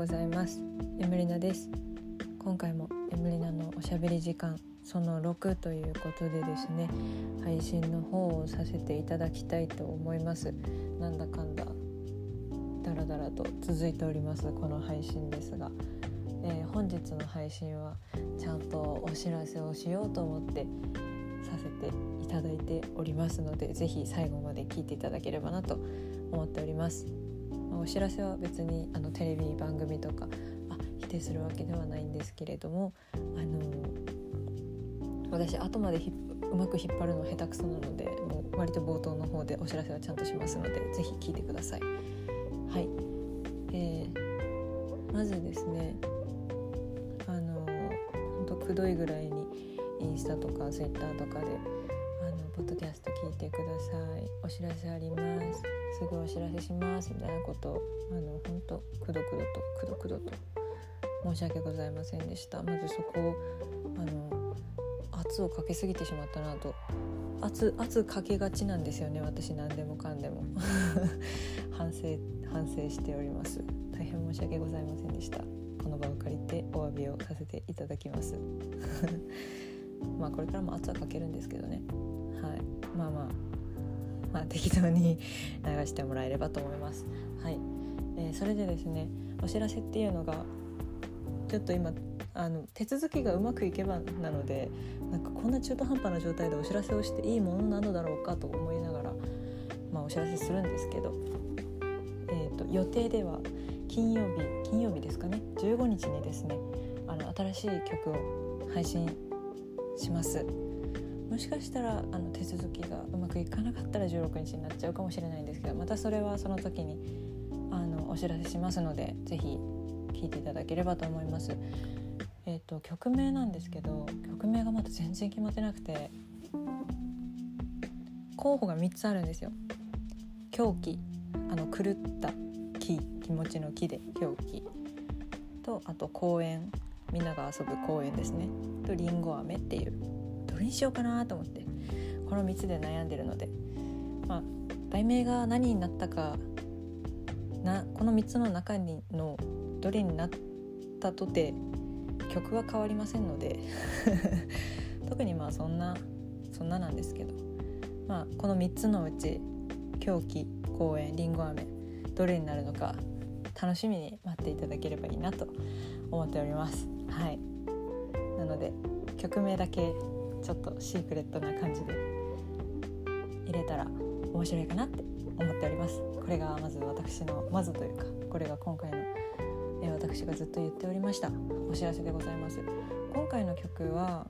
ございます。エムリナです。今回もエムリナのおしゃべり時間その6ということでですね配信の方をさせていただきたいと思います。なんだかんだだらだらと続いておりますこの配信ですが、えー、本日の配信はちゃんとお知らせをしようと思ってさせていただいておりますので是非最後まで聞いていただければなと思っております。まお知らせは別にあのテレビ番組とかあ否定するわけではないんですけれどもあの私後までうまく引っ張るの下手くそなのでもう割と冒頭の方でお知らせはちゃんとしますので是非聞いてください。はい、えー、まずですねあのほんとくどいぐらいにインスタとかツイッターとかでポッドキャスト聞いてください。お知らせあります。すぐお知らせします。みたいなことあの本当くどくどとくどくどと申し訳ございませんでした。まずそこをあの圧をかけすぎてしまったなと。圧圧かけがちなんですよね。私何でもかんでも。反省反省しております。大変申し訳ございませんでした。この場を借りてお詫びをさせていただきます。まあこれからも圧はかけるんですけどね。はいまあまあまあ、適当に 流してもらえればと思います。はい、えー、それでですねお知らせっていうのがちょっと今あの手続きがうまくいけばなのでなんかこんな中途半端な状態でお知らせをしていいものなのだろうかと思いながら、まあ、お知らせするんですけど、えーと、予定では金曜日金曜日ですかね15日にですねあの新しい曲を配信します。もしかしたらあの手続きがうまくいかなかったら16日になっちゃうかもしれないんですけどまたそれはその時にあのお知らせしますので是非聴いていただければと思います。えーと、曲名なんですけど曲名がまだ全然決まってなくて候補が3つあるんですよ。狂気。あの狂った気気持ちの気で狂気。とあと公園。みんなが遊ぶ公園ですね。とりんご飴っていう。れにしようかなと思ってこの3つで悩んでるのでまあ題名が何になったかなこの3つの中にのどれになったとて曲は変わりませんので 特にまあそんなそんななんですけどまあこの3つのうち狂気公園りんご飴どれになるのか楽しみに待っていただければいいなと思っております。はい。なので曲名だけちょっとシークレットな感じで入れたら面白いかなって思っております。これがまず私のまずというかこれが今回の、え私がずっと言っておりましたお知らせでございます。今回の曲は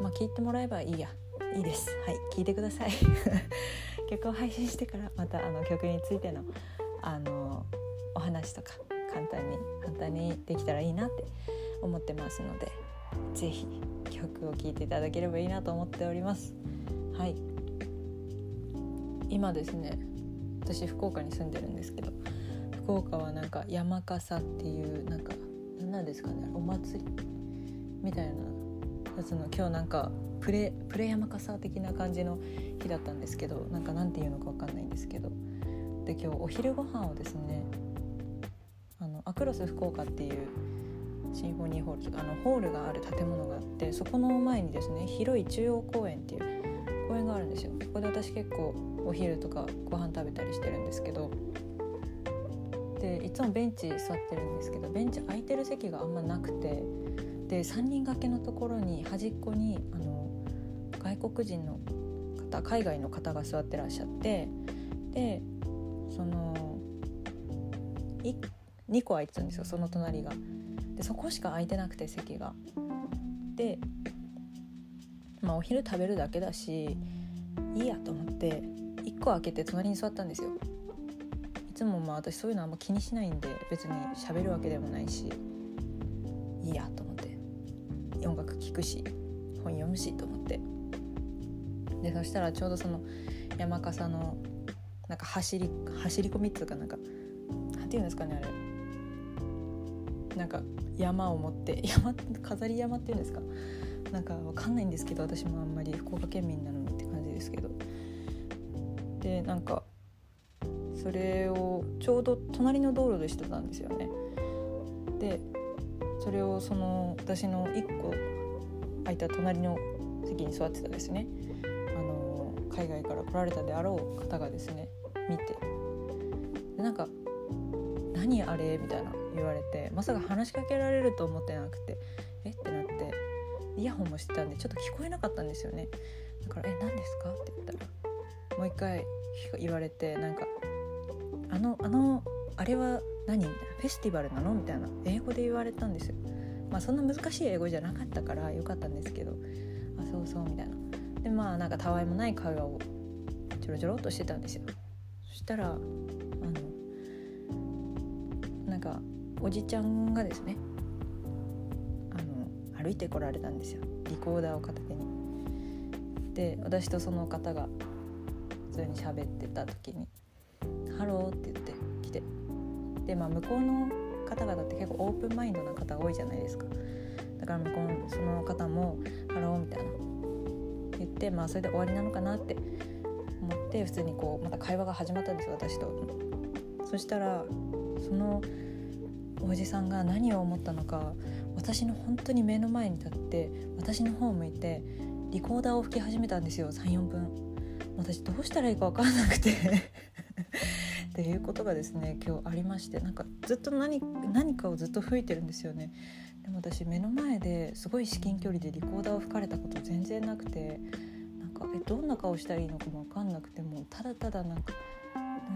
まあ聞いてもらえばいいや。いいです。はい聞いてください。曲を配信してからまたあの曲についてのあのお話とか簡単に簡単にできたらいいなって思ってますので是非曲を聴いていただければいいなと思っております。はい。今ですね私福岡に住んでるんですけど福岡はなんか山笠っていうなんか何なんですかねお祭りみたいなやつの今日なんかプレプレ山笠的な感じの日だったんですけどなんかなんていうのか分かんないんですけどで今日お昼ご飯をですねあのアクロス福岡っていうシンフォニーホールあのホールがある建物があってそこの前にですね広い中央公園っていう公園があるんですよそこで私結構お昼とかご飯食べたりしてるんですけどでいつもベンチ座ってるんですけどベンチ空いてる席があんまなくてで3人掛けのところに端っこにあの外国人の方海外の方が座ってらっしゃってでその2個空いてたんですよその隣が。でそこしか空いてなくて席が。でまあお昼食べるだけだしいいやと思って1個開けて隣に座ったんですよ。いつもまあ私そういうのあんま気にしないんで別に喋るわけでもないしいいやと思って音楽聴くし本読むしと思ってでそしたらちょうどその山笠のなんか走り走り込みっていうかなんかなんていうんですかねあれなんか山を持って 山飾り山っていうんですか？なんかわかんないんですけど私もあんまり福岡県民なのにって感じですけど。でなんかそれをちょうど隣の道路でしてたんですよね。でそれをその私の1個空いた隣の席に座ってたですね。あの海外から来られたであろう方がですね見て。でなんか「何あれ?」みたいな。言われてまさか話しかけられると思ってなくて「えっ?」てなってイヤホンもしてたんでちょっと聞こえなかったんですよねだから「え何ですか?」って言ったらもう一回言われてなんか「あのあのあれは何?」みたいな「フェスティバルなの?」みたいな英語で言われたんですよまあそんな難しい英語じゃなかったからよかったんですけどあそうそうみたいなでまあなんかたわいもない会話をちょろちょろっとしてたんですよそしたらあのなんかおじちゃんがですねあの歩いてこられたんですよ。リコーダーを片手に。で私とその方が普通に喋ってた時に「Hello」って言って来て。でまあ向こうの方々って結構オープンマインドな方多いじゃないですか。だから向こうのその方も「Hello」みたいな言ってまあそれで終わりなのかなって思って普通にこうまた会話が始まったんですよ私と。そしたらそのおじさんが何を思ったのか私の本当に目の前に立って私の方を向いてリコーダーを吹き始めたんですよ。34分。私どうしたらいいか分からなくて。っていうことがですね今日ありましてなんかずっと何何かをずっと吹いてるんですよね。でも私目の前ですごい至近距離でリコーダーを吹かれたこと全然なくてなんかえどんな顔したらいいのかも分かんなくてもうただただなんか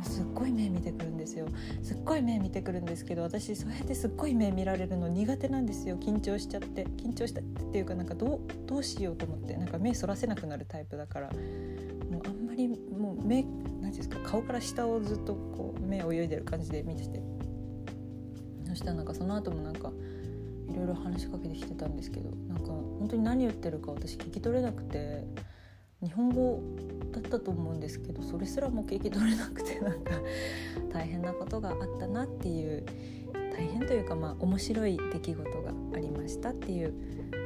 すっごい目見てくるんですよ。すっごい目見てくるんですけど私そうやってすっごい目見られるの苦手なんですよ。緊張しちゃって。緊張したっていうかなんかどうどうしようと思って。なんか目そらせなくなるタイプだから。もうあんまりもう目何ですか。顔から下をずっとこう目泳いでる感じで見てて。そしたらなんかその後もなんかいろいろ話しかけてきてたんですけどなんか本当に何言ってるか私聞き取れなくて。日本語だったと思うんですけどそれすらも聞き取れなくてなんか大変なことがあったなっていう大変というかまあ面白い出来事がありましたっていう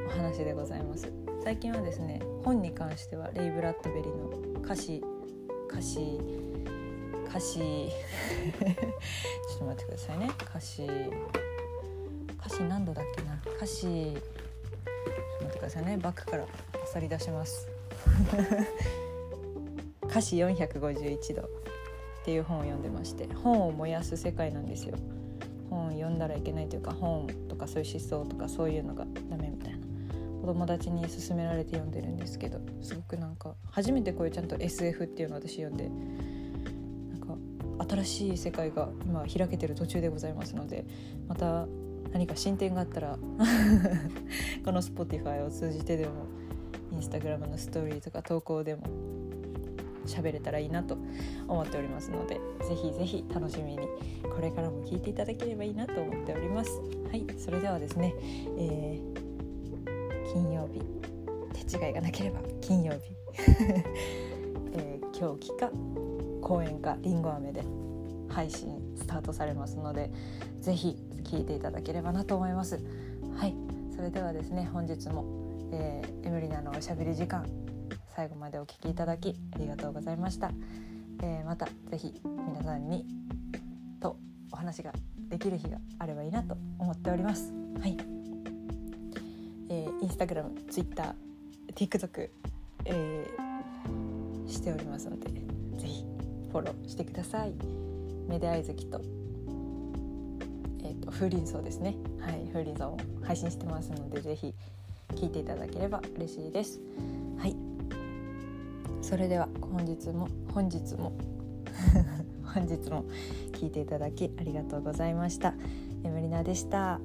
お話でございます。最近はですね本に関してはレイ・ブラッドベリーの歌詞歌詞。歌 詞ちょっと待ってくださいね。歌詞。歌詞何度だっけな？歌詞。ちょっと待ってくださいね。バックから漁り出します。歌詞451度っていう本を読んでまして本を燃やす世界なんですよ。本を読んだらいけないというか本とかそういう思想とかそういうのがダメみたいな。子友達に勧められて読んでるんですけどすごくなんか初めてこういうちゃんと SF っていうのを私読んでなんか新しい世界が今開けてる途中でございますのでまた何か進展があったら この Spotify を通じてでもインスタグラムのストーリーとか投稿でも喋れたらいいなと思っておりますのでぜひぜひ楽しみにこれからも聞いていただければいいなと思っております。はいそれではですね、えー、金曜日手違いがなければ金曜日、えー、今日か公演かりんご飴で配信スタートされますのでぜひ聞いていただければなと思います。はいそれではですね本日も、えー、エムリナのおしゃべり時間最後までお聴きいただきありがとうございました、えー、また是非皆さんにとお話ができる日があればいいなと思っております。はい、えー、インスタグラム、ツイッター、TikTok、えー、しておりますので是非フォローしてください。メデアイズキとえ、ー、と風鈴草ですね。はい風鈴草を配信してますので是非聞いていただければ嬉しいです。はい。それでは本日も本日も 本日も聞いていただきありがとうございました。エムリナでした。